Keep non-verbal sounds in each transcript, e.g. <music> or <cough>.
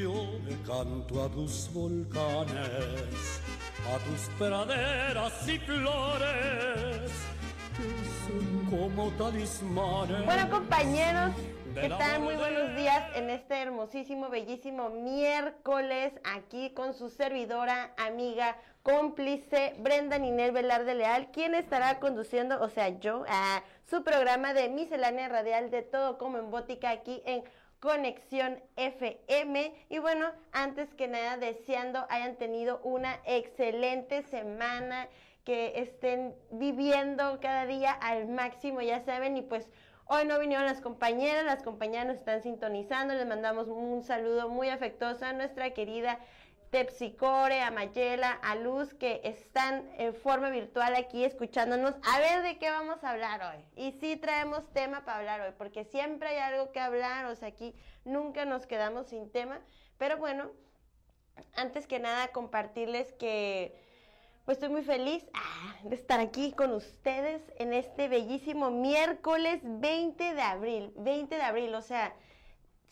yo le canto a tus volcanes, a tus praderas y flores, que son como talismanes. Bueno, compañeros, ¿qué tal? Muy buenos días en este hermosísimo, bellísimo miércoles, aquí con su servidora, amiga, cómplice, Brenda Ninel Velarde Leal, quien estará conduciendo, o sea, yo, a su programa de miscelánea radial de todo como en Bótica aquí en Conexión FM. Y bueno, antes que nada, deseando hayan tenido una excelente semana, que estén viviendo cada día al máximo, ya saben, y pues hoy no vinieron las compañeras, las compañeras nos están sintonizando, les mandamos un saludo muy afectuoso a nuestra querida Tepsicore, a Mayela, a Luz, que están en forma virtual aquí escuchándonos. A ver de qué vamos a hablar hoy. Y sí traemos tema para hablar hoy, porque siempre hay algo que hablar, o sea, aquí nunca nos quedamos sin tema. Pero bueno, antes que nada compartirles que pues estoy muy feliz ah, de estar aquí con ustedes en este bellísimo miércoles 20 de abril. 20 de abril, o sea,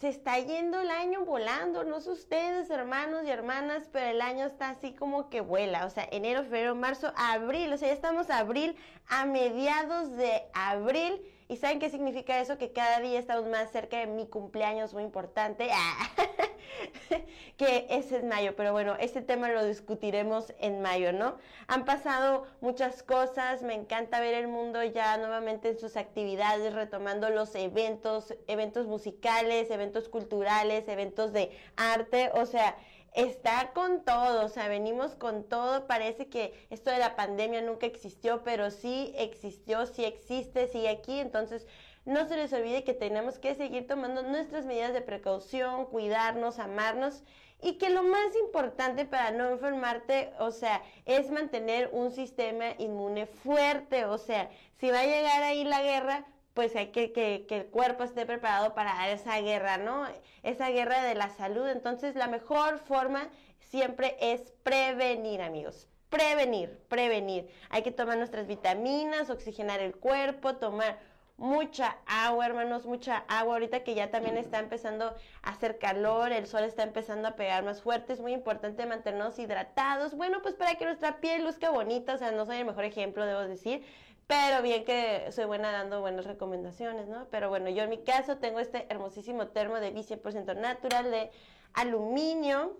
se está yendo el año volando, no sé ustedes, hermanos y hermanas, pero el año está así como que vuela, o sea, enero, febrero, marzo, abril, o sea, ya estamos abril, a mediados de abril, y ¿saben qué significa eso? Que cada día estamos más cerca de mi cumpleaños muy importante, <laughs> que ese es mayo, pero bueno, este tema lo discutiremos en mayo, ¿no? Han pasado muchas cosas, me encanta ver el mundo ya nuevamente en sus actividades, retomando los eventos, eventos musicales, eventos culturales, eventos de arte, o sea, está con todo, o sea, venimos con todo, parece que esto de la pandemia nunca existió, pero sí existió, sí existe, sigue aquí, entonces no se les olvide que tenemos que seguir tomando nuestras medidas de precaución, cuidarnos, amarnos y que lo más importante para no enfermarte, o sea, es mantener un sistema inmune fuerte, o sea, si va a llegar ahí la guerra, pues hay que, que, que, el cuerpo esté preparado para esa guerra, ¿no? Esa guerra de la salud. Entonces, la mejor forma siempre es prevenir, amigos. Prevenir, prevenir. Hay que tomar nuestras vitaminas, oxigenar el cuerpo, tomar mucha agua, hermanos, mucha agua. Ahorita que ya también está empezando a hacer calor, el sol está empezando a pegar más fuerte, es muy importante mantenernos hidratados. Bueno, pues para que nuestra piel luzca bonita, o sea, no soy el mejor ejemplo, debo decir, pero bien que soy buena dando buenas recomendaciones, ¿no? Pero bueno, yo en mi caso tengo este hermosísimo termo de 100% natural de aluminio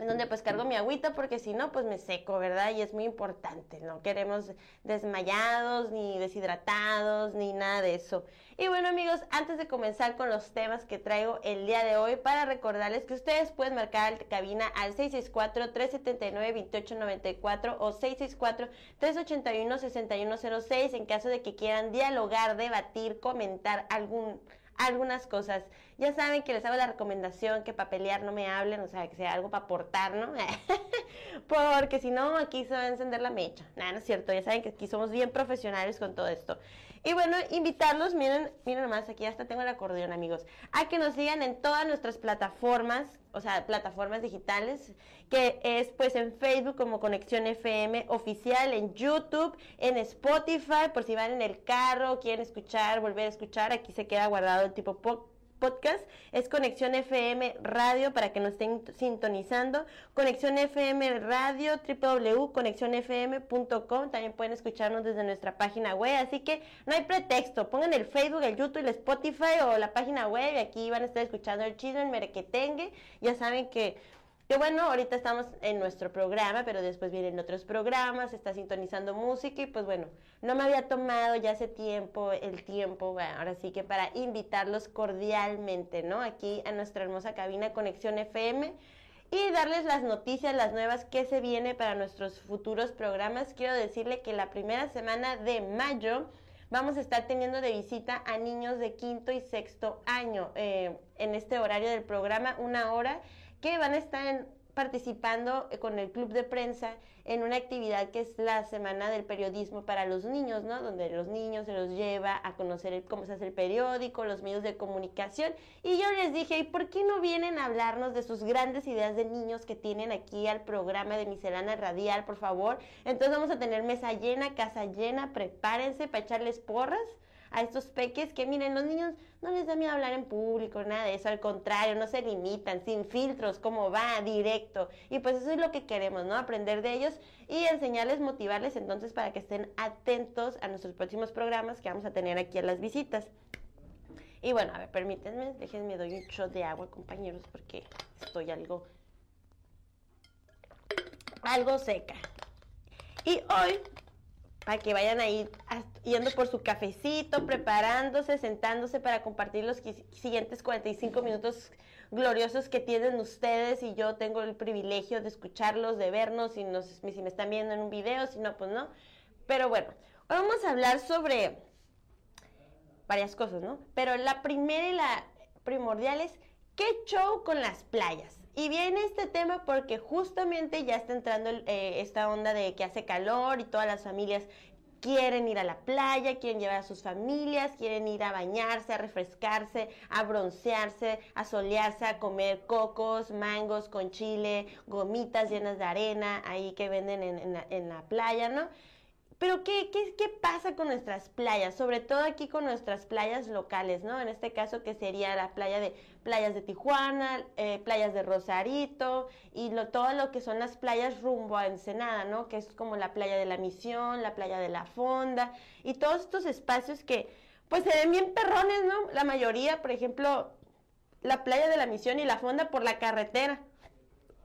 en donde pues cargo mi agüita porque si no pues me seco, ¿verdad? Y es muy importante, no queremos desmayados ni deshidratados ni nada de eso. Y bueno amigos, antes de comenzar con los temas que traigo el día de hoy, para recordarles que ustedes pueden marcar cabina al 664-379-2894 o 664-381-6106 en caso de que quieran dialogar, debatir, comentar algún algunas cosas. Ya saben que les hago la recomendación que para pelear no me hablen, o sea, que sea algo para aportar, ¿no? <laughs> Porque si no, aquí se va a encender la mecha. Nada, no es cierto, ya saben que aquí somos bien profesionales con todo esto. Y bueno, invitarlos, miren, miren nomás, aquí hasta tengo el acordeón, amigos, a que nos sigan en todas nuestras plataformas, o sea, plataformas digitales, que es pues en Facebook como Conexión FM oficial, en YouTube, en Spotify, por si van en el carro, quieren escuchar, volver a escuchar, aquí se queda guardado el tipo podcast es Conexión FM Radio para que nos estén sintonizando. Conexión FM Radio, www.conexionfm.com. También pueden escucharnos desde nuestra página web. Así que no hay pretexto. Pongan el Facebook, el YouTube, el Spotify o la página web y aquí van a estar escuchando el chisme, el merequetengue. Ya saben que que bueno, ahorita estamos en nuestro programa, pero después vienen otros programas, está sintonizando música y pues bueno, no me había tomado ya hace tiempo el tiempo, ahora sí que para invitarlos cordialmente, ¿no? Aquí a nuestra hermosa cabina Conexión FM y darles las noticias, las nuevas que se viene para nuestros futuros programas. Quiero decirle que la primera semana de mayo vamos a estar teniendo de visita a niños de quinto y sexto año eh, en este horario del programa, una hora que van a estar participando eh, con el club de prensa en una actividad que es la Semana del Periodismo para los Niños, ¿no? Donde los niños se los lleva a conocer cómo se hace el periódico, los medios de comunicación. Y yo les dije, ¿y por qué no vienen a hablarnos de sus grandes ideas de niños que tienen aquí al programa de Miscelánea Radial, por favor? Entonces vamos a tener mesa llena, casa llena, prepárense para echarles porras a estos peques que miren, los niños no les da miedo hablar en público, nada de eso, al contrario, no se limitan, sin filtros, como va, directo. Y pues eso es lo que queremos, ¿no? Aprender de ellos y enseñarles, motivarles entonces para que estén atentos a nuestros próximos programas que vamos a tener aquí en las visitas. Y bueno, a ver, permítanme, déjenme doy un shot de agua, compañeros, porque estoy algo algo seca. Y hoy, para que vayan ahí yendo por su cafecito, preparándose, sentándose para compartir los siguientes 45 minutos gloriosos que tienen ustedes y yo tengo el privilegio de escucharlos, de vernos, si, nos, si me están viendo en un video, si no, pues no. Pero bueno, hoy vamos a hablar sobre varias cosas, ¿no? Pero la primera y la primordial es, ¿qué show con las playas? Y viene este tema porque justamente ya está entrando eh, esta onda de que hace calor y todas las familias quieren ir a la playa, quieren llevar a sus familias, quieren ir a bañarse, a refrescarse, a broncearse, a solearse, a comer cocos, mangos con chile, gomitas llenas de arena ahí que venden en, en la playa, ¿no? Pero ¿qué, ¿qué, qué, pasa con nuestras playas? Sobre todo aquí con nuestras playas locales, ¿no? En este caso que sería la playa de playas de Tijuana, eh, playas de Rosarito y lo, todo lo que son las playas rumbo a Ensenada, ¿no? Que es como la playa de la Misión, la playa de la Fonda y todos estos espacios que pues se ven bien perrones, ¿no? La mayoría, por ejemplo, la playa de la Misión y la Fonda por la carretera.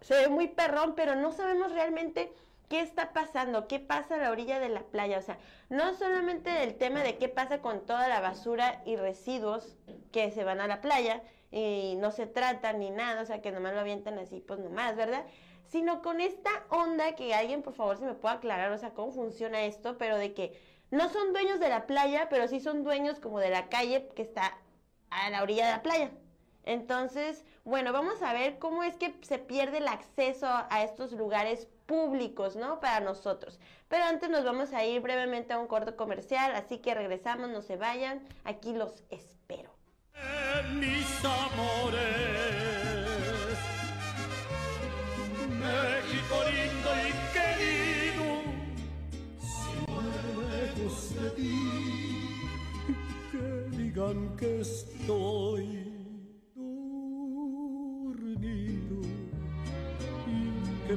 Se ve muy perrón, pero no sabemos realmente qué está pasando, qué pasa a la orilla de la playa. O sea, no solamente el tema de qué pasa con toda la basura y residuos que se van a la playa y no se tratan ni nada, o sea, que nomás lo avientan así, pues nomás, ¿verdad? Sino con esta onda que alguien, por favor, si me puede aclarar, o sea, cómo funciona esto, pero de que no son dueños de la playa, pero sí son dueños como de la calle que está a la orilla de la playa. Entonces, bueno, vamos a ver cómo es que se pierde el acceso a estos lugares públicos, ¿no? Para nosotros. Pero antes nos vamos a ir brevemente a un corto comercial, así que regresamos, no se vayan, aquí los espero. mis amores, México lindo y querido, si lejos de ti, que digan que estoy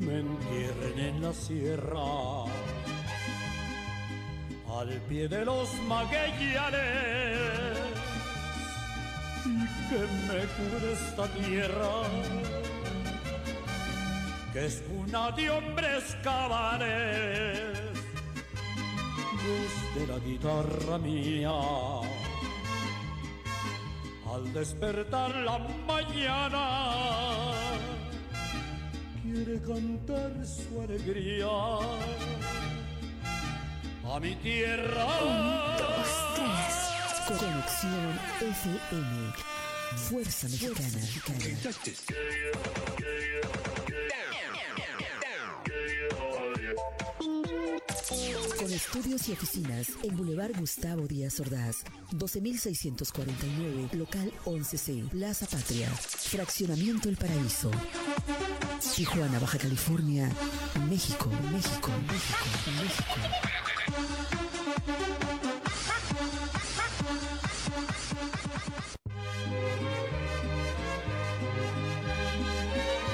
me entierren en la sierra, al pie de los maguellanes, y que me cubre esta tierra, que es una de hombres cabanes, desde la guitarra mía. Al despertar la mañana, quiere cantar su alegría a mi tierra. Dos, tres. Conexión FM. Fuerza Mexicana. Con estudios y oficinas en Boulevard Gustavo Díaz Ordaz, 12649, local 11C, Plaza Patria, Fraccionamiento El Paraíso. Tijuana, Baja California, México, México, México, México.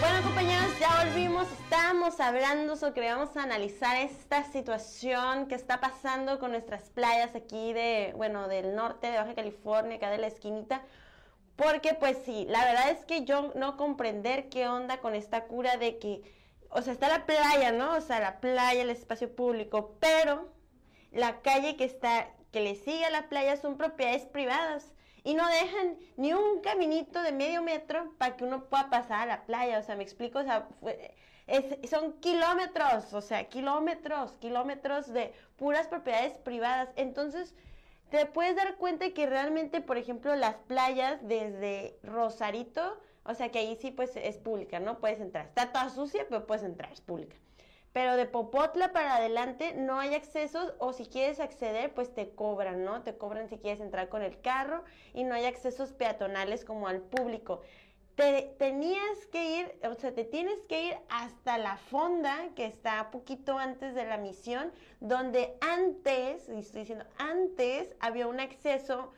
Bueno compañeros, ya volvimos, estábamos hablando sobre que vamos a analizar esta situación que está pasando con nuestras playas aquí de, bueno, del norte de Baja California, acá de la esquinita. Porque pues sí, la verdad es que yo no comprender qué onda con esta cura de que, o sea, está la playa, ¿no? O sea, la playa, el espacio público, pero la calle que está, que le sigue a la playa son propiedades privadas. y no dejan ni un caminito de medio metro para que uno pueda pasar a la playa, o sea, me explico, o sea, son kilómetros, o sea, kilómetros, kilómetros de puras propiedades privadas. Entonces, te puedes dar cuenta que realmente, por ejemplo, las playas desde Rosarito, o sea, que ahí sí pues es pública, ¿no? Puedes entrar. Está toda sucia, pero puedes entrar, es pública. Pero de Popotla para adelante no hay accesos o si quieres acceder, pues te cobran, ¿no? Te cobran si quieres entrar con el carro y no hay accesos peatonales como al público te tenías que ir, o sea, te tienes que ir hasta la fonda que está poquito antes de la misión, donde antes, y estoy diciendo, antes había un acceso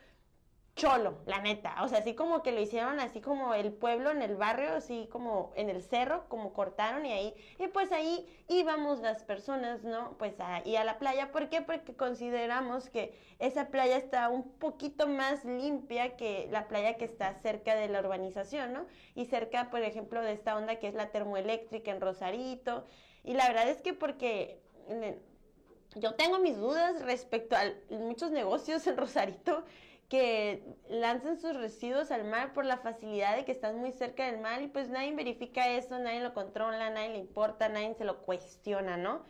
cholo, la neta. O sea, así como que lo hicieron así como el pueblo en el barrio, así como en el cerro, como cortaron y ahí, y pues ahí íbamos las personas, ¿no? Pues ahí a la playa. ¿Por qué? Porque consideramos que esa playa está un poquito más limpia que la playa que está cerca de la urbanización, ¿no? Y cerca, por ejemplo, de esta onda que es la termoeléctrica en Rosarito. Y la verdad es que porque yo tengo mis dudas respecto a muchos negocios en Rosarito que lancen sus residuos al mar por la facilidad de que están muy cerca del mar y pues nadie verifica eso, nadie lo controla, nadie le importa, nadie se lo cuestiona, ¿no?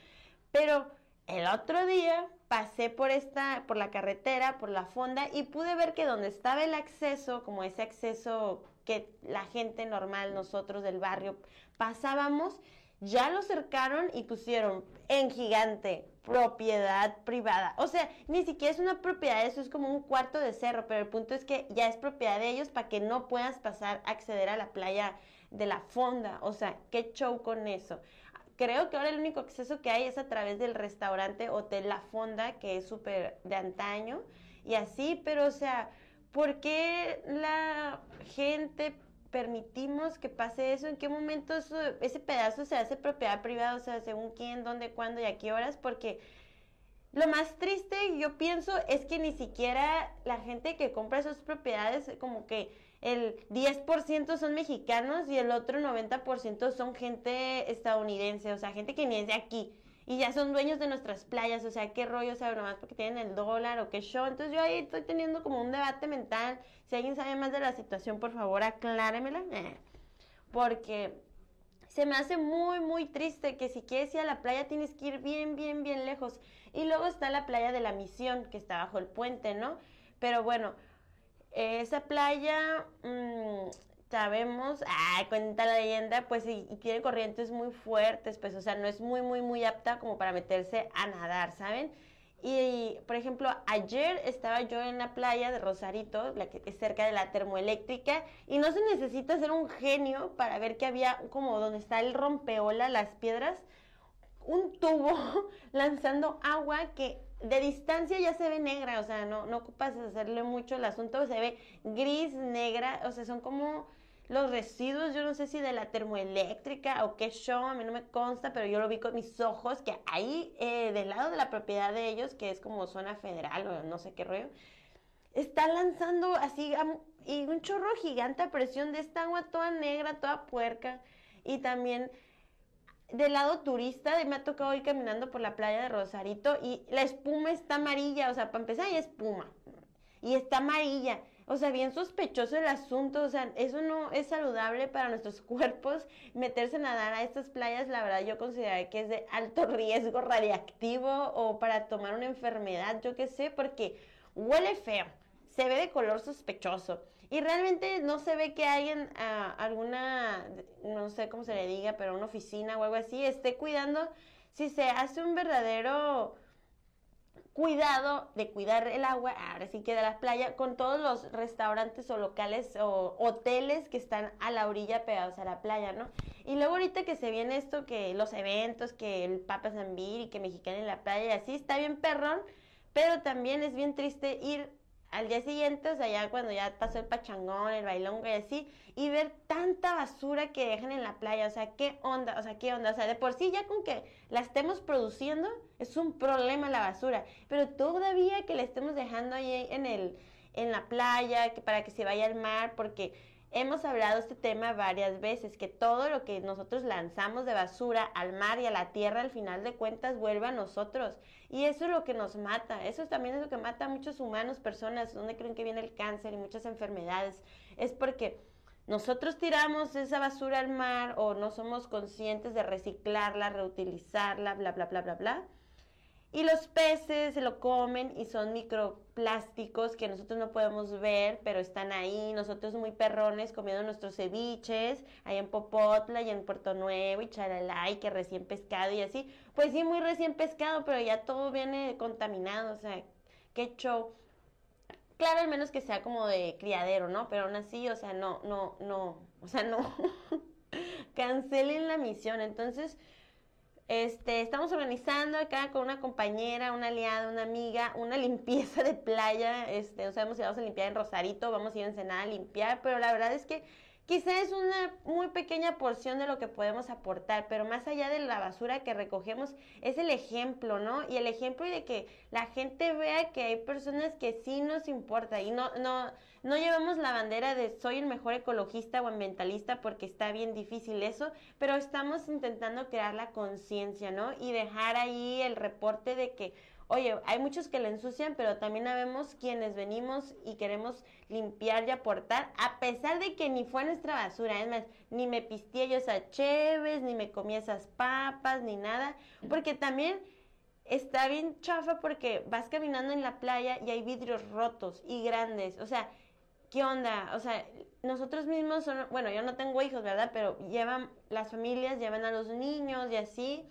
Pero el otro día pasé por esta, por la carretera, por la fonda y pude ver que donde estaba el acceso, como ese acceso que la gente normal, nosotros del barrio, pasábamos, ya lo cercaron y pusieron en gigante propiedad privada. O sea, ni siquiera es una propiedad, eso es como un cuarto de cerro, pero el punto es que ya es propiedad de ellos para que no puedas pasar, acceder a la playa de la fonda. O sea, qué show con eso. Creo que ahora el único acceso que hay es a través del restaurante Hotel La Fonda, que es súper de antaño y así, pero o sea, ¿por qué la gente permitimos que pase eso? ¿En qué momento ese pedazo se hace propiedad privada? O sea, según quién, dónde, cuándo y a qué horas, porque lo más triste, yo pienso, es que ni siquiera la gente que compra esas propiedades, como que el 10% son mexicanos y el otro 90% son gente estadounidense, o sea, gente que ni es de aquí y ya son dueños de nuestras playas, o sea, qué rollo, o sea, nomás porque tienen el dólar o qué show. Entonces yo ahí estoy teniendo como un debate mental. Si alguien sabe más de la situación, por favor, acláremela. Eh, porque se me hace muy, muy triste que si quieres ir a la playa tienes que ir bien, bien, bien lejos. Y luego está la playa de la misión, que está bajo el puente, ¿no? Pero bueno, esa playa mmm, sabemos, ah, cuenta la leyenda, pues y, tiene corrientes muy fuertes, pues, o sea, no es muy, muy, muy apta como para meterse a nadar, ¿saben? Y, por ejemplo, ayer estaba yo en la playa de Rosarito, la que es cerca de la termoeléctrica, y no se necesita ser un genio para ver que había como donde está el rompeola, las piedras, un tubo <laughs> lanzando agua que de distancia ya se ve negra, o sea, no, no ocupas hacerle mucho el asunto, se ve gris, negra, o sea, son como los residuos, yo no sé si de la termoeléctrica o qué show, a mí no me consta, pero yo lo vi con mis ojos, que ahí eh, del lado de la propiedad de ellos, que es como zona federal o no sé qué rollo, está lanzando así y un chorro gigante a presión de esta agua toda negra, toda puerca, y también del lado turista, me ha tocado ir caminando por la playa de Rosarito y la espuma está amarilla, o sea, para empezar hay espuma y está amarilla. O sea, bien sospechoso el asunto, o sea, eso no es saludable para nuestros <laughs> cuerpos. Meterse a nadar a estas playas, la verdad, yo considero que es de alto <laughs> riesgo radiactivo o para tomar una enfermedad, yo qué sé, porque huele feo, se ve de color sospechoso. Y realmente no se ve que alguien, ah, alguna, no sé cómo se le diga, pero una oficina o algo así, esté cuidando si se hace un verdadero cuidado de cuidar el agua, ahora sí que de las playas, con todos los restaurantes o locales o hoteles que están a la orilla pegados a la playa, ¿no? Y luego ahorita que se viene esto, que los eventos, que el Papa Zambir y que Mexicana en la playa y así, está bien perrón, pero también es bien triste ir al día siguiente, o sea, ya cuando ya pasó el pachangón, el bailongo y así, y ver tanta basura que dejan en la playa, o sea, qué onda, o sea, qué onda, o sea, de por sí ya con que la estemos produciendo es un problema la basura, pero todavía que la estemos dejando ahí en el en la playa, que para que se vaya al mar, porque hemos hablado este tema varias veces, que todo lo que nosotros lanzamos de basura al mar y a la tierra al final de cuentas vuelve a nosotros. Y eso es lo que nos mata, eso también es lo que mata a muchos humanos, personas, donde creen que viene el cáncer y muchas enfermedades. Es porque nosotros tiramos esa basura al mar o no somos conscientes de reciclarla, reutilizarla, bla, bla, bla, bla, bla. Y los peces se lo comen y son microplásticos que nosotros no podemos ver, pero están ahí. Nosotros muy perrones comiendo nuestros ceviches, ahí en Popotla y en Puerto Nuevo y Charalá y que recién pescado y así. Pues sí, muy recién pescado, pero ya todo viene contaminado, o sea, qué show. Claro, al menos que sea como de criadero, ¿no? Pero aún así, o sea, no, no, no, o sea, no. <laughs> Cancelen la misión. Entonces, este, estamos organizando acá con una compañera, una aliada, una amiga, una <laughs> limpieza de playa. Este, no sabemos si vamos a limpiar en Rosarito, vamos a ir a Ensenada a limpiar, pero la verdad es que quizá es una muy pequeña porción de lo que podemos aportar, pero más allá de la basura que recogemos, es el ejemplo, ¿no? Y el ejemplo de que la gente vea que hay personas que sí nos importa y no, no, no llevamos la bandera de soy el mejor ecologista o ambientalista porque está bien difícil eso, pero estamos intentando crear la conciencia, ¿no? Y dejar ahí el reporte de que Oye, hay muchos que la ensucian, pero también habemos quienes venimos y queremos limpiar y aportar, a pesar de que ni fue nuestra basura. Es más, ni me pisteé yo esas cheves, ni me comí esas papas, ni nada. Porque también está bien chafa porque vas caminando en la playa y hay vidrios rotos y grandes. O sea, ¿qué onda? O sea, nosotros mismos, son, bueno, yo no tengo hijos, ¿verdad? Pero llevan, las familias llevan a los niños y así.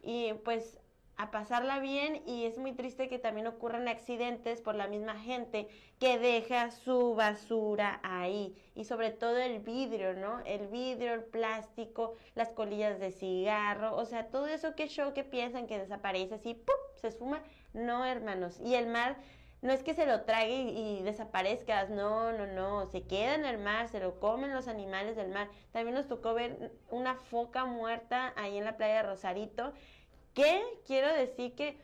Y pues a pasarla bien y es muy triste que también ocurran accidentes por la misma gente que deja su basura ahí y sobre todo el vidrio, ¿no? El vidrio, el plástico, las colillas de cigarro, o sea, todo eso que show que piensan que desaparece así, ¡pum! se suma, no, hermanos. Y el mar no es que se lo trague y, desaparezca, no, no, no, se queda en el mar, se lo comen los animales del mar. También nos tocó ver una foca muerta ahí en la playa de Rosarito ¿Qué? Quiero decir que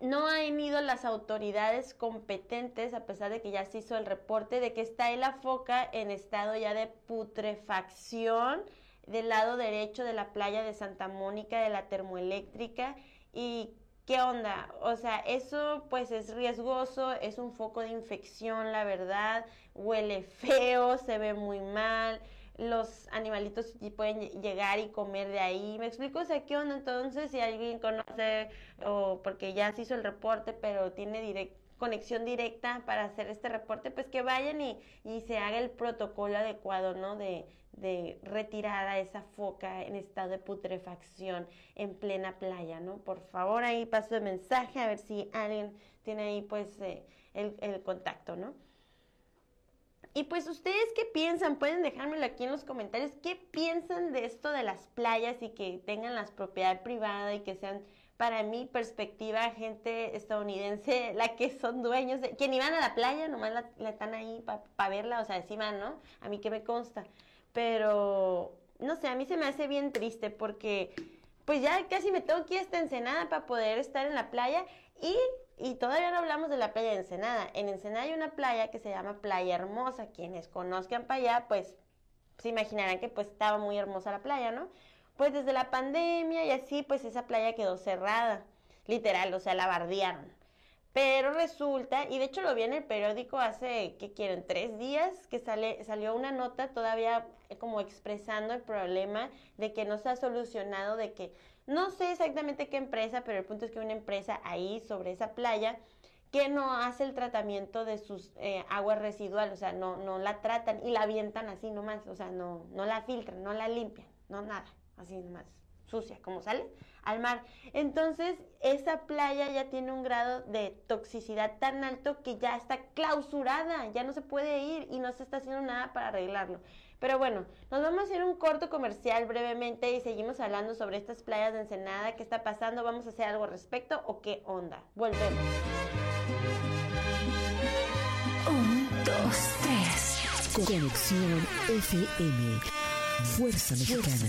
no han ido las autoridades competentes, a pesar de que ya se hizo el reporte, de que está la foca en estado ya de putrefacción del lado derecho de la playa de Santa Mónica, de la termoeléctrica. ¿Y qué onda? O sea, eso pues es riesgoso, es un foco de infección, la verdad, huele feo, se ve muy mal los animalitos pueden llegar y comer de ahí. ¿Me explico? O sea, ¿qué onda? Entonces, si alguien conoce o porque ya se hizo el reporte, pero tiene conexión directa para hacer este reporte, pues que vayan y, y se haga el protocolo adecuado, ¿no? De, de retirar a esa foca en estado de putrefacción en plena playa, ¿no? Por favor, ahí paso el mensaje a ver si alguien tiene ahí, pues, eh, el, el contacto, ¿no? Y pues ustedes qué piensan, pueden dejármelo aquí en los comentarios, qué piensan de esto de las playas y que tengan las propiedad privada y que sean para mi perspectiva gente estadounidense <laughs> la que son dueños de, que ni van a la playa, nomás la, están ahí para verla, o sea, van, ¿no? A mí que me consta. Pero, no sé, a mí se me hace bien triste porque pues ya casi me tengo que ir hasta Ensenada para poder estar en la playa y y todavía no hablamos de la playa de Ensenada. En Ensenada hay una playa que se llama Playa Hermosa. Quienes conozcan para allá, pues se imaginarán que pues estaba muy hermosa la playa, ¿no? Pues desde la pandemia y así, pues esa playa quedó cerrada. Literal, o sea, la bardearon. Pero resulta, y de hecho lo vi en el periódico hace, ¿qué quieren? Tres días que sale, salió una nota todavía como expresando el problema de que no se ha solucionado, de que no sé exactamente qué empresa, pero el punto es que una empresa ahí sobre esa playa que no hace el tratamiento de sus eh, aguas residuales, o sea, no, no la tratan y la avientan así nomás, o sea, no, no la filtran, no la limpian, no nada, así nomás, sucia, como sale al mar. Entonces, esa playa ya tiene un grado de toxicidad tan alto que ya está clausurada, ya no se puede ir y no se está haciendo nada para arreglarlo. Pero bueno, nos vamos a hacer un corto comercial brevemente y seguimos hablando sobre estas playas de Ensenada, qué está pasando, vamos a hacer algo al respecto o qué onda. Volvemos. Un, dos, tres. Conexión FM. Fuerza Mexicana.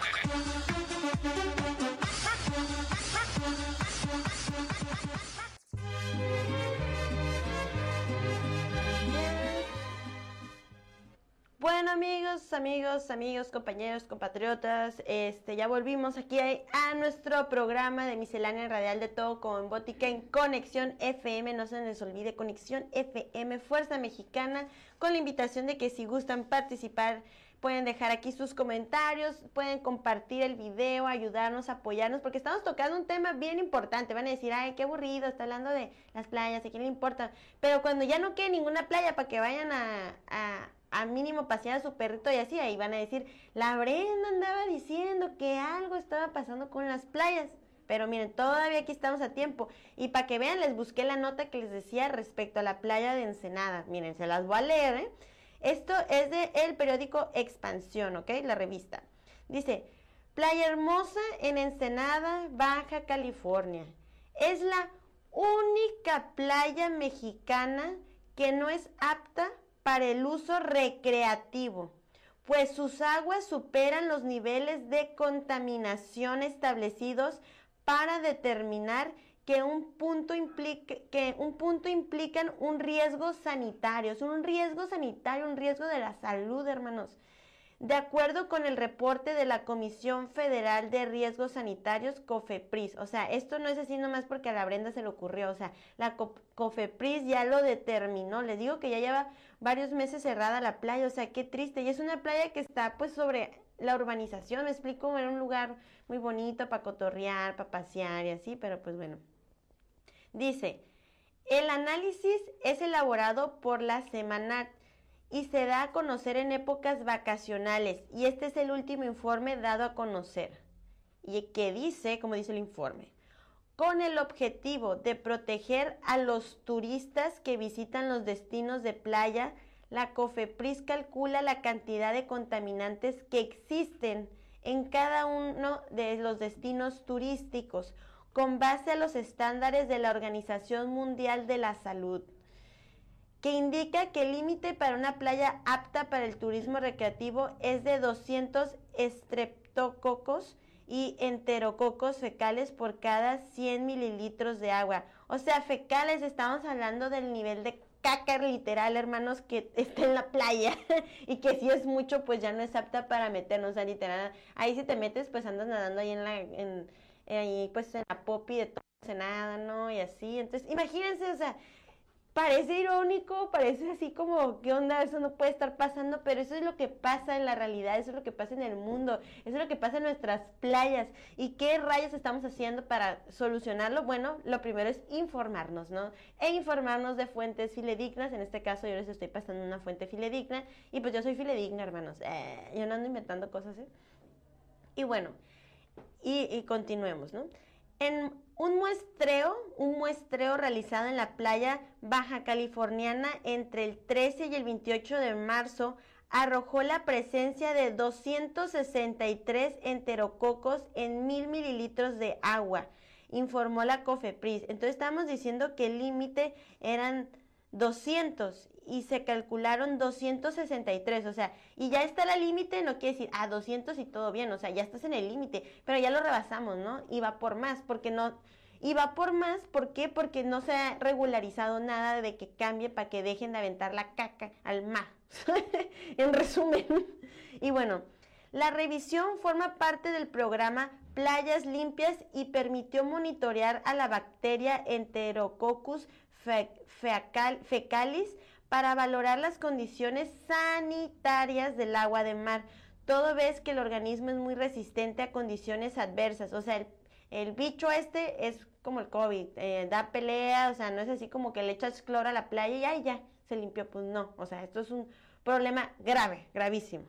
Bueno amigos, amigos, amigos, compañeros, compatriotas, este ya volvimos aquí a, nuestro programa de miscelánea radial de todo con Botica en Conexión FM, no se les olvide Conexión FM Fuerza Mexicana, con la invitación de que si gustan participar pueden dejar aquí sus comentarios, pueden compartir el video, ayudarnos, apoyarnos, porque estamos tocando un tema bien importante. Van a decir, ay, qué aburrido, está hablando de las playas, ¿a quién le importa? Pero cuando ya no quede ninguna playa para que vayan a, a mínimo pasear a su perrito y así, ahí van a decir, la Brenda andaba diciendo que algo estaba pasando con las playas. Pero miren, todavía aquí estamos a tiempo. Y para que vean, les busqué la nota que les decía respecto a la playa de Ensenada. Miren, se las voy a leer. ¿eh? Esto es de el periódico Expansión, ¿ok? La revista. Dice, Playa Hermosa en Ensenada, Baja California. Es la única playa mexicana que no es apta para el uso recreativo, pues sus aguas superan los niveles de contaminación establecidos para determinar que un punto implica, que un punto implican un riesgo sanitario, es un riesgo sanitario, un riesgo de la salud, hermanos. De acuerdo con el reporte de la Comisión Federal de Riesgos Sanitarios, COFEPRIS, o sea, esto no es así nomás porque a la Brenda se le ocurrió, o sea, la COFEPRIS ya lo determinó, les digo que ya lleva varios meses cerrada la playa, o sea, qué triste, y es una playa que está pues sobre la urbanización, me explico, era un lugar muy bonito para cotorrear, para pasear y así, pero pues bueno. Dice, el análisis es elaborado por la Semanat y se da a conocer en épocas vacacionales y este es el último informe dado a conocer y que dice, como dice el informe, con el objetivo de proteger a los turistas que visitan los destinos de playa, la COFEPRIS calcula la cantidad de contaminantes que existen en cada uno de los destinos turísticos con base a los estándares de la Organización Mundial de la Salud que indica que el límite para una playa apta para el turismo recreativo es de 200 estreptococos y enterococos fecales por cada 100 mililitros de agua. O sea, fecales, estamos hablando del nivel de caca literal, hermanos, que está en la playa <laughs> y que si es mucho, pues ya no es apta para meternos, o sea, literal. Ahí si te metes, pues andas nadando ahí en la, en, ahí pues en la popi de todo, nada, ¿no? Y así, entonces, imagínense, o sea, parece irónico, parece así como, ¿qué onda? Eso no puede estar pasando, pero eso es lo que pasa en la realidad, eso es lo que pasa en el mundo, eso es lo que pasa en nuestras playas. ¿Y qué rayos estamos haciendo para solucionarlo? Bueno, lo primero es informarnos, ¿no? E informarnos de fuentes filedignas, en este caso yo les estoy pasando una fuente filedigna, y pues yo soy filedigna, hermanos, eh, yo no ando inventando cosas, ¿eh? Y bueno, y, y continuemos, ¿no? En un muestreo, un muestreo realizado en la playa baja californiana entre el 13 y el 28 de marzo arrojó la presencia de 263 enterococos en mil mililitros de agua, informó la COFEPRIS. Entonces estamos diciendo que el límite eran 200 y se calcularon 263, o sea, y ya está el límite, no quiere decir, a ah, 200 y todo bien, o sea, ya estás en el límite, pero ya lo rebasamos, ¿no? Y va por más, porque no, y va por más, ¿por qué? Porque no se ha regularizado nada de que cambie para que dejen de aventar la caca al mar, <laughs> en resumen. y bueno, la revisión forma parte del programa Playas Limpias y permitió monitorear a la bacteria Enterococcus fecalis para valorar las condiciones sanitarias del agua de mar. Todo ves que el organismo es muy resistente a condiciones adversas. O sea, el, bicho este es como el COVID, eh, da pelea, o sea, no es así como que le echas cloro a la playa y ay, ya, se limpió. Pues no, o sea, esto es un problema grave, gravísimo.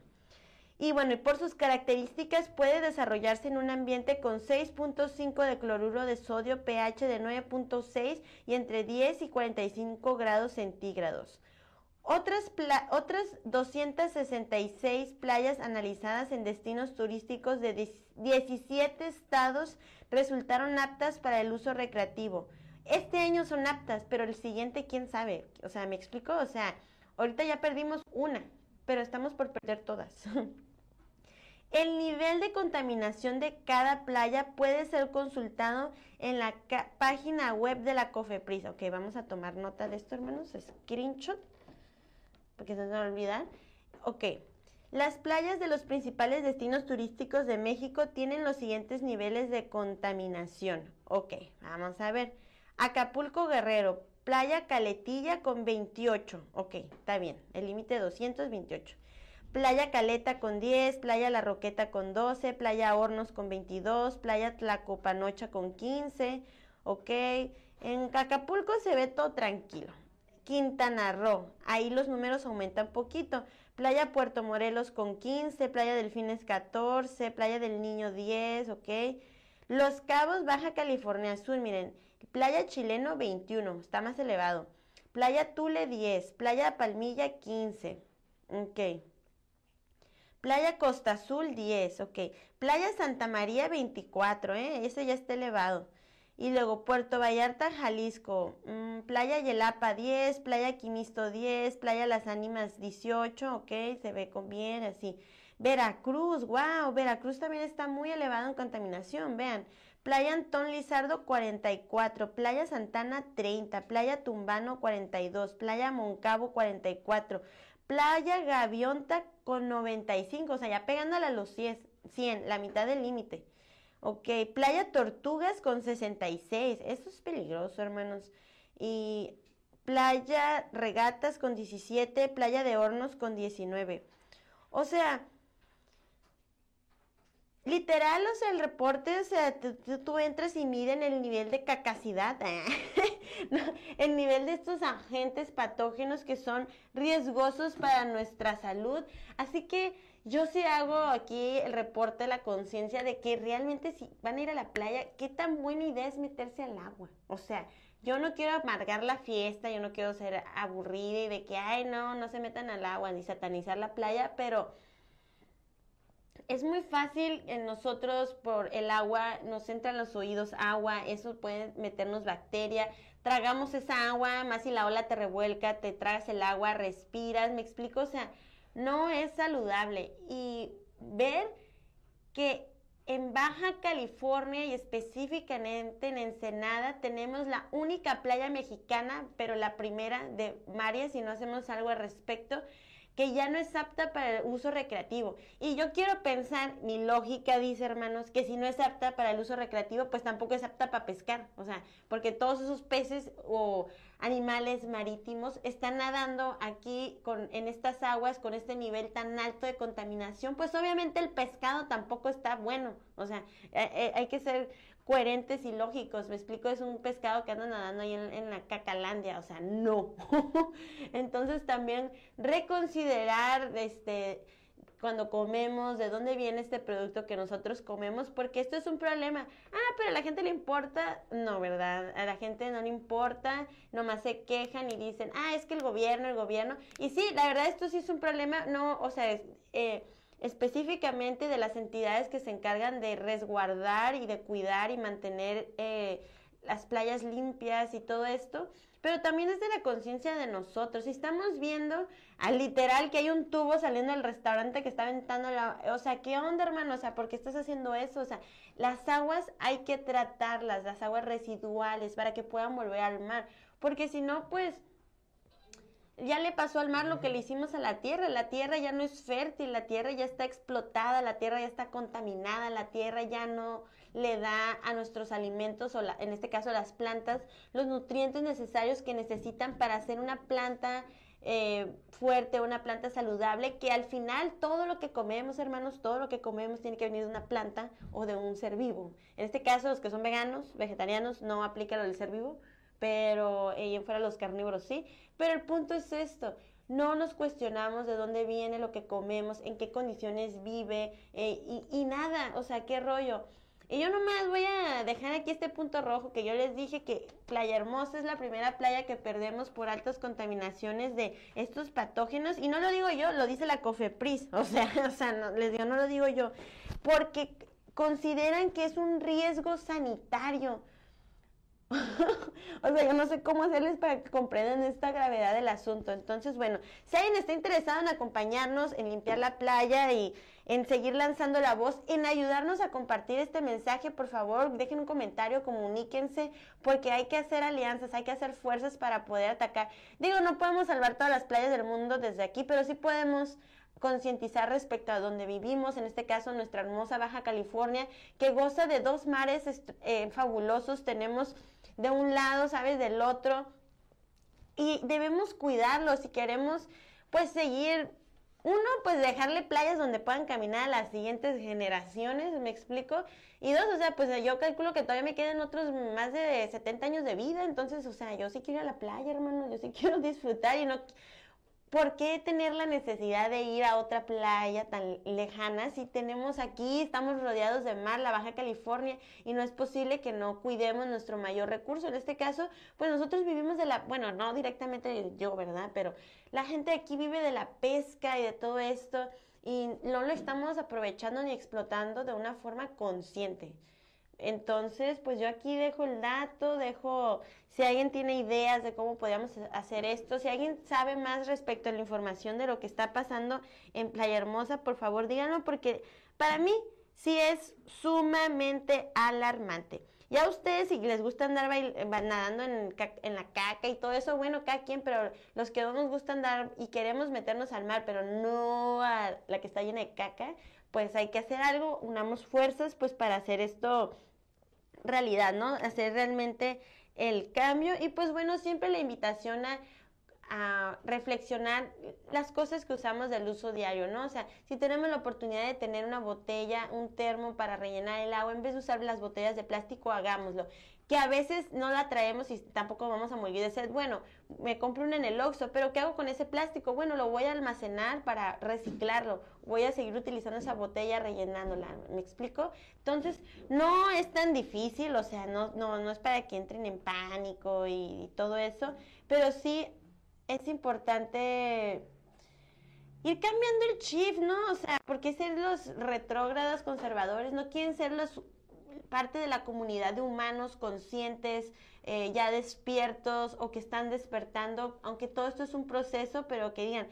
Y bueno, y por sus características puede desarrollarse en un ambiente con 6.5 de cloruro de sodio, pH de 9.6 y entre 10 y 45 grados centígrados Otras, otras 266 playas analizadas en destinos turísticos de 17 estados resultaron aptas para el uso recreativo. Este año son aptas, pero el siguiente, quién sabe. O sea, ¿me explico? O sea, ahorita ya perdimos una, pero estamos por perder todas. <laughs> El nivel de contaminación de cada playa puede ser consultado en la página web de la COFEPRIS. Ok, vamos a tomar nota de esto, hermanos. Screenshot, porque se nos olvidar. Ok, las playas de los principales destinos turísticos de México tienen los siguientes niveles de contaminación. Ok, vamos a ver. Acapulco Guerrero, Playa Caletilla con 28. Ok, está bien. El límite 228. Playa Caleta con 10, Playa La Roqueta con 12, Playa Hornos con 22, Playa Tlacopanocha con 15, ok. En Acapulco se ve todo tranquilo. Quintana Roo, ahí los números aumentan poquito. Playa Puerto Morelos con 15, Playa Delfines 14, Playa del Niño 10, ok. Los Cabos, Baja California Sur, miren, Playa Chileno 21, está más elevado. Playa Tule 10, Playa Palmilla 15, ok. Playa Costa Azul 10, ok. Playa Santa María 24, ¿eh? Ese ya está elevado. Y luego Puerto Vallarta, Jalisco. Mm, playa Yelapa 10, Playa Quimisto 10, Playa Las Ánimas 18, ok. Se ve con bien así. Veracruz, wow, Veracruz también está muy elevado en contaminación, vean. Playa Antón Lizardo 44, Playa Santana 30, Playa Tumbano 42, Playa Moncabo 44, Playa Gavionta con 95, o sea, ya pegándola a los 100, 100 la mitad del límite. Ok, Playa Tortugas con 66, eso es peligroso, hermanos. Y Playa Regatas con 17, Playa de Hornos con 19. O sea, Literal, o sea, el reporte, o sea, tú, entras y miden el nivel de cacacidad, <laughs> el nivel de estos agentes patógenos que son riesgosos para nuestra salud. Así que yo sí hago aquí el reporte de la conciencia de que realmente si van a ir a la playa, qué tan buena idea es meterse al agua. O sea, yo no quiero amargar la fiesta, yo no quiero ser aburrida y de que, ay, no, no se metan al agua ni satanizar la playa, pero es muy fácil en nosotros por el agua, nos entran los oídos agua, eso puede meternos bacteria, tragamos esa agua, más si la ola te revuelca, te tragas el agua, respiras, me explico, o sea, no es saludable. Y ver que en Baja California y específicamente en Ensenada tenemos la única playa mexicana, pero la primera de María, si no hacemos algo al respecto, que ya no es apta para el uso recreativo. Y yo quiero pensar, mi lógica dice, hermanos, que si no es apta para el uso recreativo, pues tampoco es apta para pescar. O sea, porque todos esos peces o animales marítimos están nadando aquí con, en estas aguas con este nivel tan alto de contaminación, pues obviamente el pescado tampoco está bueno. O sea, eh, eh, hay que ser coherentes y lógicos. Me explico, es un pescado que anda nadando ahí en, la cacalandia, o sea, no. <laughs> Entonces también reconsiderar este cuando comemos, de dónde viene este producto que nosotros comemos, porque esto es un problema. Ah, pero a la gente le importa. No, ¿verdad? A la gente no le importa, nomás se quejan y dicen, ah, es que el gobierno, el gobierno. Y sí, la verdad, esto sí es un problema, no, o sea, eh, específicamente de las entidades que se encargan de resguardar y de cuidar y mantener eh, las playas limpias y todo esto, pero también es de la conciencia de nosotros. Si estamos viendo al literal que hay un tubo saliendo del restaurante que está aventando la... O sea, ¿qué onda, hermano? O sea, ¿por qué estás haciendo eso? O sea, las aguas hay que tratarlas, las aguas residuales, para que puedan volver al mar. Porque si no, pues ya le pasó al mar lo que le hicimos a la tierra. La tierra ya no es fértil, la tierra ya está explotada, la tierra ya está contaminada, la tierra ya no le da a nuestros alimentos, o en este caso las plantas, los nutrientes necesarios que necesitan para hacer una planta eh, fuerte, una planta saludable, que al final todo lo que comemos, hermanos, todo lo que comemos tiene que venir de una planta o de un ser vivo. En este caso, los que son veganos, vegetarianos, no aplica lo del ser vivo, pero eh, en fuera los carnívoros sí. Pero el punto es esto, no nos cuestionamos de dónde viene lo que comemos, en qué condiciones vive eh, y, y, nada, o sea, qué rollo. Y yo nomás voy a dejar aquí este punto rojo que yo les dije que Playa Hermosa es la primera playa que perdemos por altas contaminaciones de estos patógenos. Y no lo digo yo, lo dice la COFEPRIS. O sea, <laughs> o sea no, les digo, no lo digo yo. Porque consideran que es un riesgo sanitario. <laughs> o sea, yo no sé cómo hacerles para que comprendan esta gravedad del asunto. Entonces, bueno, si alguien está interesado en acompañarnos, en limpiar la playa y en seguir lanzando la voz, en ayudarnos a compartir este mensaje, por favor, dejen un comentario, comuníquense, porque hay que hacer alianzas, hay que hacer fuerzas para poder atacar. Digo, no podemos salvar todas las playas del mundo desde aquí, pero sí podemos concientizar respecto a donde vivimos, en este caso nuestra hermosa Baja California, que goza de dos mares eh, fabulosos, tenemos de un lado, ¿sabes? Del otro. Y debemos cuidarlo si queremos, pues, seguir uno, pues dejarle playas donde puedan caminar a las siguientes generaciones, me explico. Y dos, o sea, pues yo calculo que todavía me quedan otros más de 70 años de vida, entonces, o sea, yo sí quiero ir a la playa, hermano, yo sí <laughs> quiero disfrutar y no, ¿Por qué tener la necesidad de ir a otra playa tan lejana si tenemos aquí, estamos rodeados de mar, la Baja California, y no es posible que no cuidemos nuestro mayor recurso? En este caso, pues nosotros vivimos de la, bueno, no directamente yo, ¿verdad? Pero la gente aquí vive de la pesca y de todo esto, y no lo estamos aprovechando ni explotando de una forma consciente. Entonces, pues yo aquí dejo el dato, dejo si alguien tiene ideas de cómo podríamos hacer esto, si alguien sabe más respecto a la información de lo que está pasando en Playa Hermosa, por favor díganlo porque para mí sí es sumamente alarmante. Ya ustedes, si les gusta andar nadando en, en, la caca y todo eso, bueno, cada quien, pero los que no nos gusta andar y queremos meternos al mar, pero no a la que está llena de caca, pues hay que hacer algo, unamos fuerzas pues para hacer esto realidad, ¿no? Hacer realmente el cambio y pues bueno, siempre la invitación a, reflexionar las cosas que usamos del uso diario, ¿no? O sea, si tenemos la oportunidad de tener una botella, un termo para rellenar el agua, en vez de usar las botellas de plástico, hagámoslo que a veces no la traemos y tampoco vamos a morir de sed. Bueno, me compro una en el Oxxo, pero ¿qué hago con ese plástico? Bueno, lo voy a almacenar para reciclarlo. Voy a seguir utilizando esa botella rellenándola. ¿Me explico? Entonces, no es tan difícil, o sea, no, no, no es para que entren en pánico y, todo eso, pero sí es importante ir cambiando el chip, ¿no? O sea, porque ser los retrógrados conservadores no quieren ser los parte de la comunidad de humanos conscientes, eh, ya despiertos o que están despertando, aunque todo esto es un proceso, pero que digan,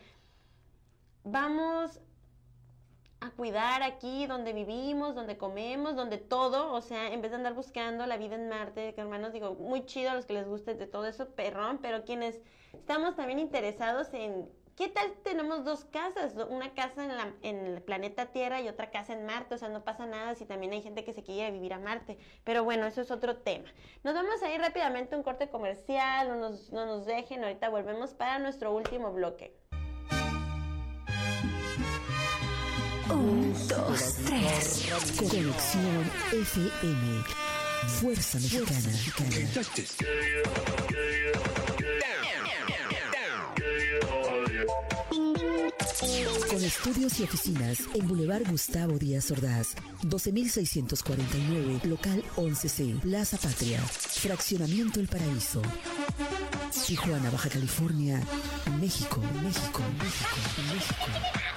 vamos a cuidar aquí donde vivimos, donde comemos, donde todo, o sea, en vez de andar buscando la vida en Marte, que hermanos, digo, muy chido a los que les guste de todo eso, perrón, pero quienes estamos también interesados en ¿Qué tal tenemos dos casas? Una casa en, la, en, el planeta Tierra y otra casa en Marte. O sea, no pasa nada si también hay gente que se quiere vivir a Marte. Pero bueno, eso es otro tema. Nos vamos a ir rápidamente a un corte comercial. No nos, no nos dejen. Ahorita volvemos para nuestro último bloque. Un, dos, tres. Conexión FM. Fuerza Mexicana. Estudios y oficinas en Boulevard Gustavo Díaz Ordaz, 12649, local 11C, Plaza Patria, Fraccionamiento El Paraíso. Tijuana, Baja California, México, México, México, México.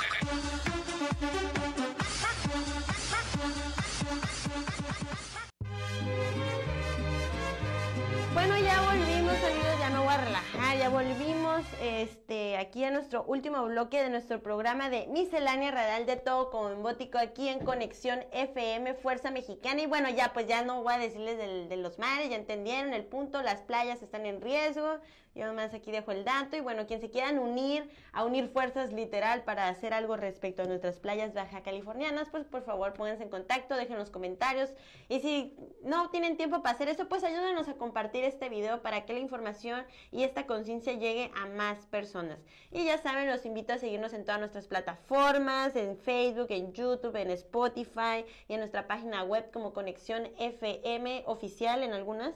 ya volvimos este, aquí a nuestro último bloque de nuestro programa de Miscelánea Radial de Todo como en Bótico aquí en Conexión FM Fuerza Mexicana. Y bueno, ya pues ya no voy a decirles de los mares, ya entendieron el punto, las playas están en riesgo, yo nomás aquí dejo el dato y bueno, quien se quieran unir, a unir fuerzas literal para hacer algo respecto a nuestras playas baja californianas, pues por favor pónganse en contacto, dejen los comentarios y si no tienen tiempo para hacer eso, pues ayúdenos a compartir este video para que la información y esta conciencia llegue a más personas. Y ya saben, los invito a seguirnos en todas nuestras plataformas, en Facebook, en YouTube, en Spotify y en nuestra página web como Conexión FM oficial en algunas.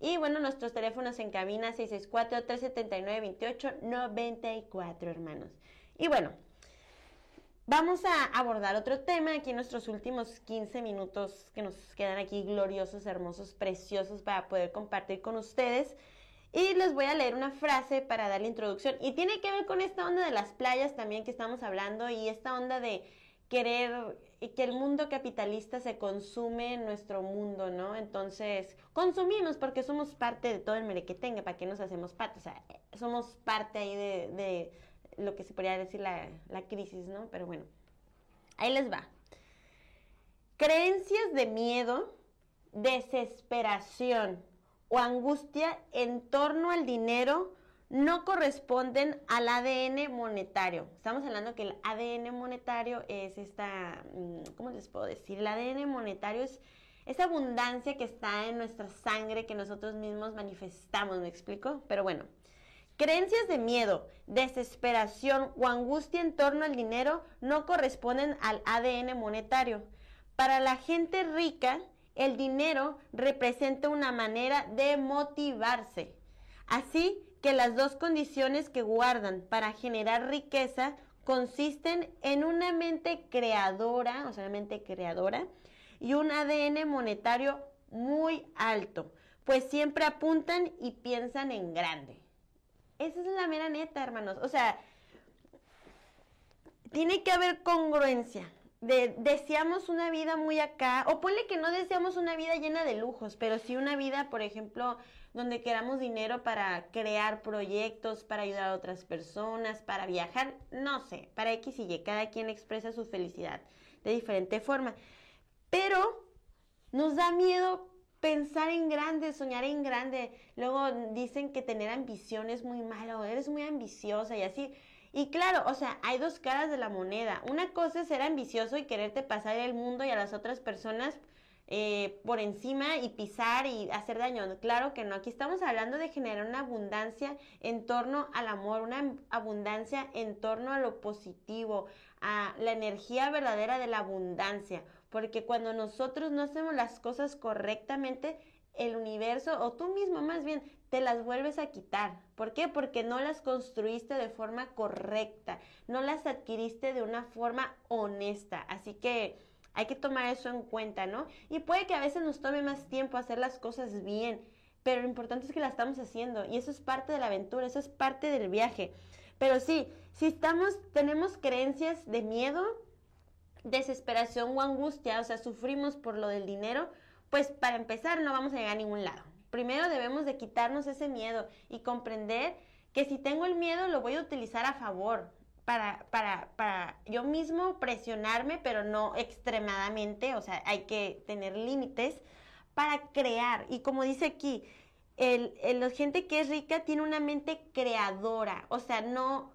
Y bueno, nuestros teléfonos en cabina 664-379-2894, hermanos. Y bueno, Vamos a abordar otro tema aquí en nuestros últimos 15 minutos que nos quedan aquí gloriosos, hermosos, preciosos para poder compartir con ustedes. Y les voy a leer una frase para darle introducción. Y tiene que ver con esta onda de las playas también que estamos hablando y esta onda de querer que el mundo capitalista se consume en nuestro mundo, ¿no? Entonces, consumimos porque somos parte de todo el merequetengue, ¿para qué nos hacemos parte? O sea, somos parte ahí de lo que se podría decir la, la crisis, ¿no? Pero bueno, ahí les va. Creencias de miedo, desesperación o angustia en torno al dinero no corresponden al ADN monetario. Estamos hablando que el ADN monetario es esta, mm, ¿cómo les puedo decir? El ADN monetario es esa abundancia que está en nuestra sangre que nosotros mismos manifestamos, ¿me explico? Pero bueno, Creencias de miedo, desesperación o angustia en torno al dinero no corresponden al ADN monetario. Para la gente rica, el dinero representa una manera de motivarse. Así que las dos condiciones que guardan para generar riqueza consisten en una mente creadora, o sea, una mente creadora, y un ADN monetario muy alto, pues siempre apuntan y piensan en grande. Esa es la mera neta, hermanos. O sea, tiene que haber congruencia. De, deseamos una vida muy acá, o ponle que no deseamos una vida llena de lujos, pero sí una vida, por ejemplo, donde queramos dinero para crear proyectos, para ayudar a otras personas, para viajar, no sé, para X y Y, cada quien expresa su felicidad de diferente forma. Pero nos da miedo pensar en grande, soñar en grande. Luego dicen que tener ambición es muy malo, eres muy ambiciosa y así. Y claro, o sea, hay dos caras de la moneda. Una cosa es ser ambicioso y quererte pasar el mundo y a las otras personas eh, por encima y pisar y hacer daño. Claro que no. Aquí estamos hablando de generar una abundancia en torno al amor, una abundancia en torno a lo positivo, a la energía verdadera de la abundancia porque cuando nosotros no hacemos las cosas correctamente, el universo o tú mismo más bien te las vuelves a quitar. ¿Por qué? Porque no las construiste de forma correcta, no las adquiriste de una forma honesta. Así que hay que tomar eso en cuenta, ¿no? Y puede que a veces nos tome más tiempo hacer las cosas bien, pero lo importante es que las estamos haciendo y eso es parte de la aventura, eso es parte del viaje. Pero sí, si estamos, tenemos creencias de miedo, desesperación o angustia, o sea, sufrimos por lo del dinero, pues para empezar no vamos a llegar a ningún lado. Primero debemos de quitarnos ese miedo y comprender que si tengo el miedo lo voy a utilizar a favor, para, para, para yo mismo presionarme, pero no extremadamente, o sea, hay que tener límites para crear. Y como dice aquí, el, la gente que es rica tiene una mente creadora, o sea, no,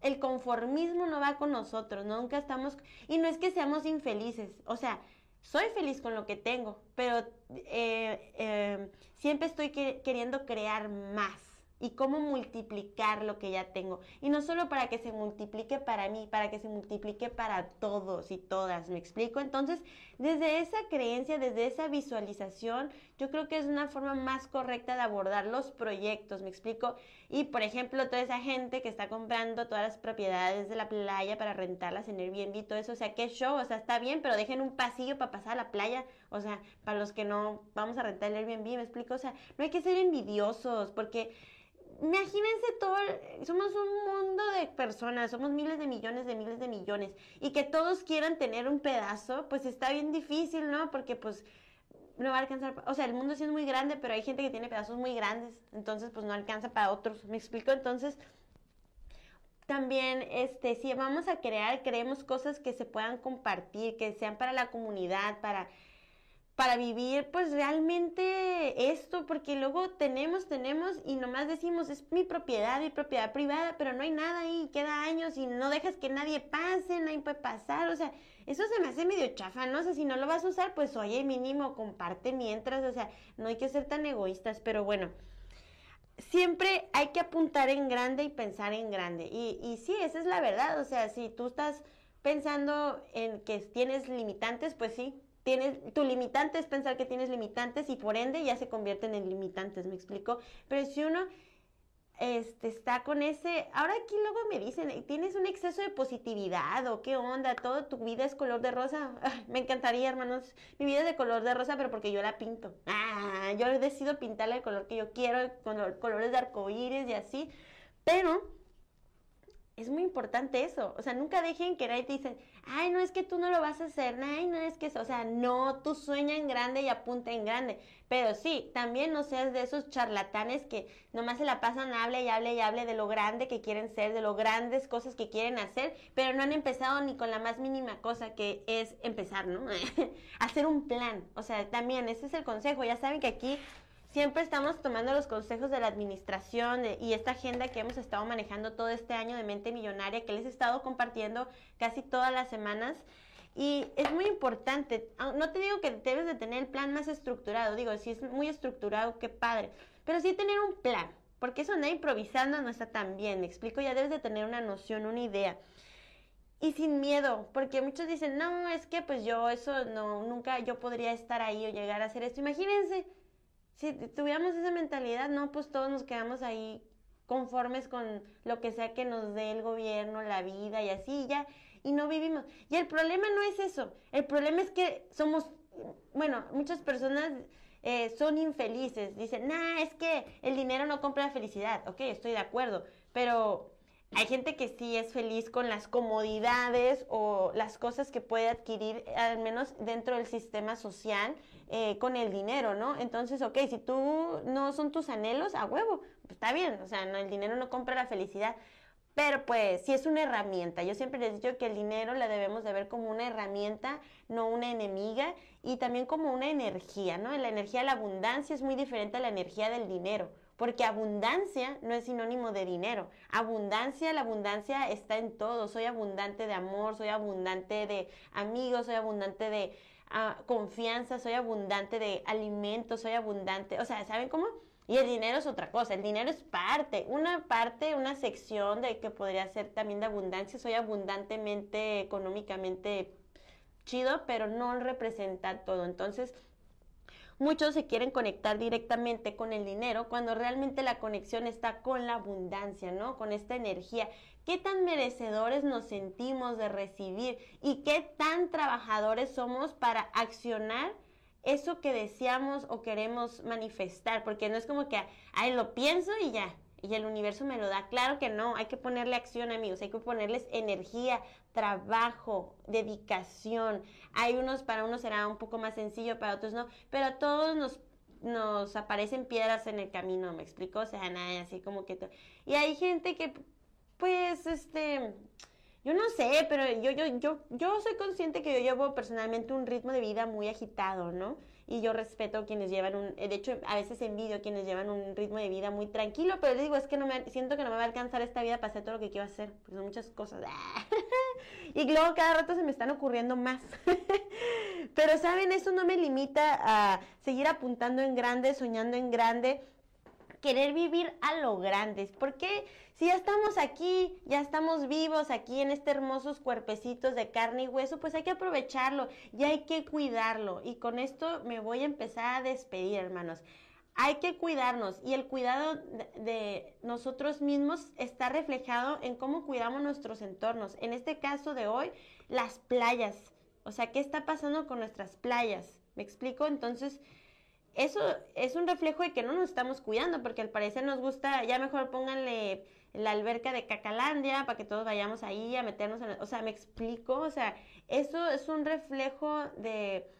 el conformismo no va con nosotros, nunca estamos, y no es que seamos infelices, o sea, soy feliz con lo que tengo, pero eh, eh, siempre estoy queriendo crear más y cómo multiplicar lo que ya tengo. Y no solo para que se multiplique para mí, para que se multiplique para todos y todas, ¿me explico? Entonces, desde esa creencia, desde esa visualización, yo creo que es una forma más correcta de abordar los proyectos, ¿me explico? Y, por ejemplo, toda esa gente que está comprando todas las propiedades de la playa para rentarlas en Airbnb todo eso, o sea, qué show, o sea, está bien, pero dejen un pasillo para pasar a la playa, o sea, para los que no vamos a rentar el Airbnb, ¿me explico? O sea, no hay que ser envidiosos, porque imagínense todo, somos un mundo de personas, somos miles de millones de miles de millones, y que todos quieran tener un pedazo, pues está bien difícil, ¿no? Porque pues no va a alcanzar, o sea, el mundo sí es muy grande, pero hay gente que tiene pedazos muy grandes, entonces pues no alcanza para otros, ¿me explico? Entonces, también, este, si vamos a crear, creemos cosas que se puedan compartir, que sean para la comunidad, para para vivir pues realmente esto, porque luego tenemos, tenemos y nomás decimos es mi propiedad, mi propiedad privada, pero no hay nada ahí, queda años y no dejas que nadie pase, nadie puede pasar, o sea, eso se me hace medio chafa, no sé, si no lo vas a usar, pues oye, mínimo comparte mientras, o sea, no hay que ser tan egoístas, pero bueno. Siempre hay que apuntar en grande y pensar en grande. Y, y sí, esa es la verdad. O sea, si tú estás pensando en que tienes limitantes, pues sí, tu limitante es pensar que tienes limitantes y por ende ya se convierten en limitantes, ¿me explico? Pero si uno este, está con ese, ahora aquí luego me dicen, tienes un exceso de positividad o qué onda, toda tu vida es color de rosa. <laughs> me encantaría, hermanos, mi vida es de color de rosa, pero porque yo la pinto. Ah, yo decido pintarla el color que yo quiero, con colores de arcoíris y así, pero es muy importante eso. O sea, nunca dejen que nadie te dicen, ay, no es que tú no lo vas a hacer, ay, no es que eso. O sea, no, tú sueña en grande y apunta en grande. Pero sí, también no seas de esos charlatanes que nomás se la pasan, hable y hable y hable de lo grande que quieren ser, de lo grandes cosas que quieren hacer, pero no han empezado ni con la más mínima cosa que es empezar, ¿no? <laughs> hacer un plan. O sea, también ese es el consejo. Ya saben que aquí siempre estamos tomando los consejos de la administración y esta agenda que hemos estado manejando todo este año de mente millonaria que les he estado compartiendo casi todas las semanas. Y es muy importante, no te digo que debes de tener el plan más estructurado, digo, si es muy estructurado, qué padre, pero sí tener un plan, porque eso anda improvisando no está tan bien, me explico, ya debes de tener una noción, una idea. Y sin miedo, porque muchos dicen, no, es que pues yo eso no, nunca yo podría estar ahí o llegar a hacer esto. Imagínense, si tuviéramos esa mentalidad, no, pues todos nos quedamos ahí conformes con lo que sea que nos dé el gobierno, la vida y así ya, y no vivimos. Y el problema no es eso, el problema es que somos, bueno, muchas personas eh, son infelices, dicen, nah, es que el dinero no compra la felicidad, ok, estoy de acuerdo, pero hay gente que sí es feliz con las comodidades o las cosas que puede adquirir, al menos dentro del sistema social, eh, con el dinero, ¿no? Entonces, ok, si tú no son tus anhelos, a huevo, pues está bien, o sea, no, el dinero no compra la felicidad, pero pues sí es una herramienta. Yo siempre les digo que el dinero la debemos de ver como una herramienta, no una enemiga, y también como una energía, ¿no? La energía de la abundancia es muy diferente a la energía del dinero porque abundancia no es sinónimo de dinero. Abundancia, la abundancia está en todo. Soy abundante de amor, soy abundante de amigos, soy abundante de confianza, soy abundante de alimentos, soy abundante. O sea, ¿saben cómo? Y el dinero es otra cosa, el dinero es parte, una parte, una sección de que podría ser también de abundancia. Soy abundantemente económicamente chido, pero no representa todo. Entonces, Muchos se quieren conectar directamente con el dinero cuando realmente la conexión está con la abundancia, ¿no? Con esta energía. ¿Qué tan merecedores nos sentimos de recibir y qué tan trabajadores somos para accionar? eso que deseamos o queremos manifestar, porque no es como que, ay, lo pienso y ya, y el universo me lo da. Claro que no, hay que ponerle acción, amigos, hay que ponerles energía, trabajo, dedicación. Hay unos, para unos será un poco más sencillo, para otros no, pero a todos nos nos aparecen piedras en el camino, ¿me explico? O sea, nada, así como que... Y hay gente que, pues, este, yo no sé, pero yo, yo, yo, yo soy consciente que yo llevo personalmente un ritmo de vida muy agitado, ¿no? Y yo respeto quienes llevan un, de hecho a veces envidio quienes llevan un ritmo de vida muy tranquilo, pero les digo, es que no me, siento que no me va a alcanzar esta vida para hacer todo lo que quiero hacer, porque son muchas cosas. <laughs> y luego cada rato se me están ocurriendo más. <laughs> pero saben, eso no me limita a seguir apuntando en grande, soñando en grande querer vivir a lo grande. Porque si ya estamos aquí, ya estamos vivos aquí en estos hermosos cuerpecitos de carne y hueso, pues hay que aprovecharlo y hay que cuidarlo. Y con esto me voy a empezar a despedir, hermanos. Hay que cuidarnos y el cuidado de, nosotros mismos está reflejado en cómo cuidamos nuestros entornos. En este caso de hoy, las playas. O sea, ¿qué está pasando con nuestras playas? ¿Me explico? Entonces, eso es un reflejo de que no nos estamos cuidando, porque al parecer nos gusta, ya mejor pónganle la alberca de Cacalandia para que todos vayamos ahí a meternos en... O sea, me explico, o sea, eso es un reflejo de...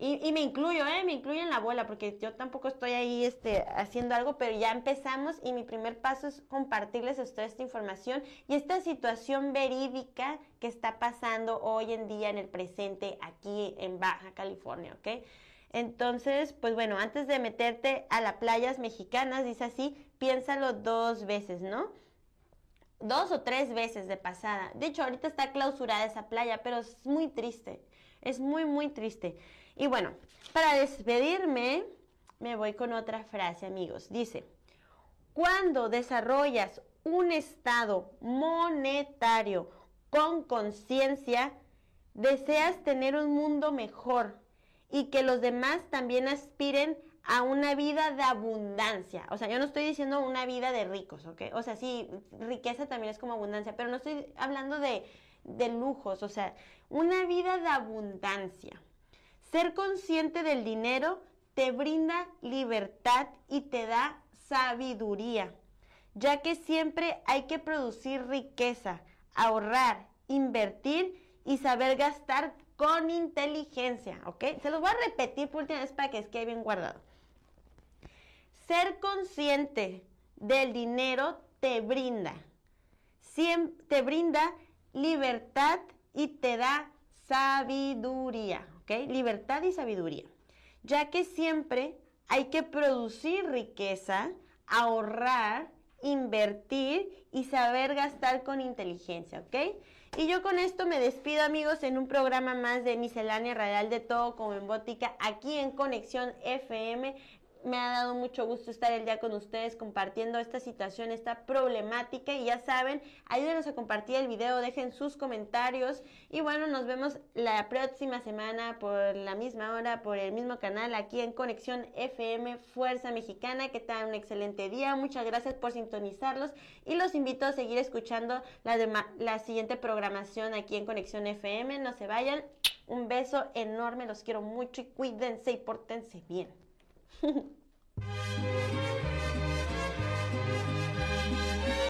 Y, me incluyo, ¿eh? Me incluyo en la bola, porque yo tampoco estoy ahí este, haciendo algo, pero ya empezamos y mi primer paso es compartirles a ustedes esta información y esta situación verídica que está pasando hoy en día en el presente aquí en Baja California, ¿ok? Entonces, pues bueno, antes de meterte a las playas mexicanas, dice así, piénsalo dos veces, ¿no? Dos o tres veces de pasada. De hecho, ahorita está clausurada esa playa, pero es muy triste. Es muy, muy triste. Y bueno, para despedirme, me voy con otra frase, amigos. Dice, cuando desarrollas un estado monetario con conciencia, deseas tener un mundo mejor y que los demás también aspiren a una vida de abundancia. O sea, yo no estoy diciendo una vida de ricos, ¿ok? O sea, sí, riqueza también es como abundancia, pero no estoy hablando de, de lujos, o sea, una vida de abundancia. Ser consciente del dinero te brinda libertad y te da sabiduría, ya que siempre hay que producir riqueza, ahorrar, invertir y saber gastar con inteligencia, ¿ok? Se los voy a repetir por última vez para que quede bien guardado. Ser consciente del dinero te brinda, te brinda libertad y te da sabiduría, ¿ok? Libertad y sabiduría, ya que siempre hay que producir riqueza, ahorrar, invertir y saber gastar con inteligencia, ¿ok? Y yo con esto me despido amigos en un programa más de Miscelánea Radial de Todo como en Bótica aquí en Conexión FM me ha dado mucho gusto estar el día con ustedes compartiendo esta situación, esta problemática. Y ya saben, ayúdenos a compartir el video, dejen sus comentarios. Y bueno, nos vemos la próxima semana por la misma hora, por el mismo canal aquí en Conexión FM Fuerza Mexicana, que tengan un excelente día, muchas gracias por sintonizarlos. Y los invito a seguir escuchando la, la siguiente programación aquí en Conexión FM, no se vayan, un beso enorme, los quiero mucho y cuídense y pórtense bien. <laughs> Música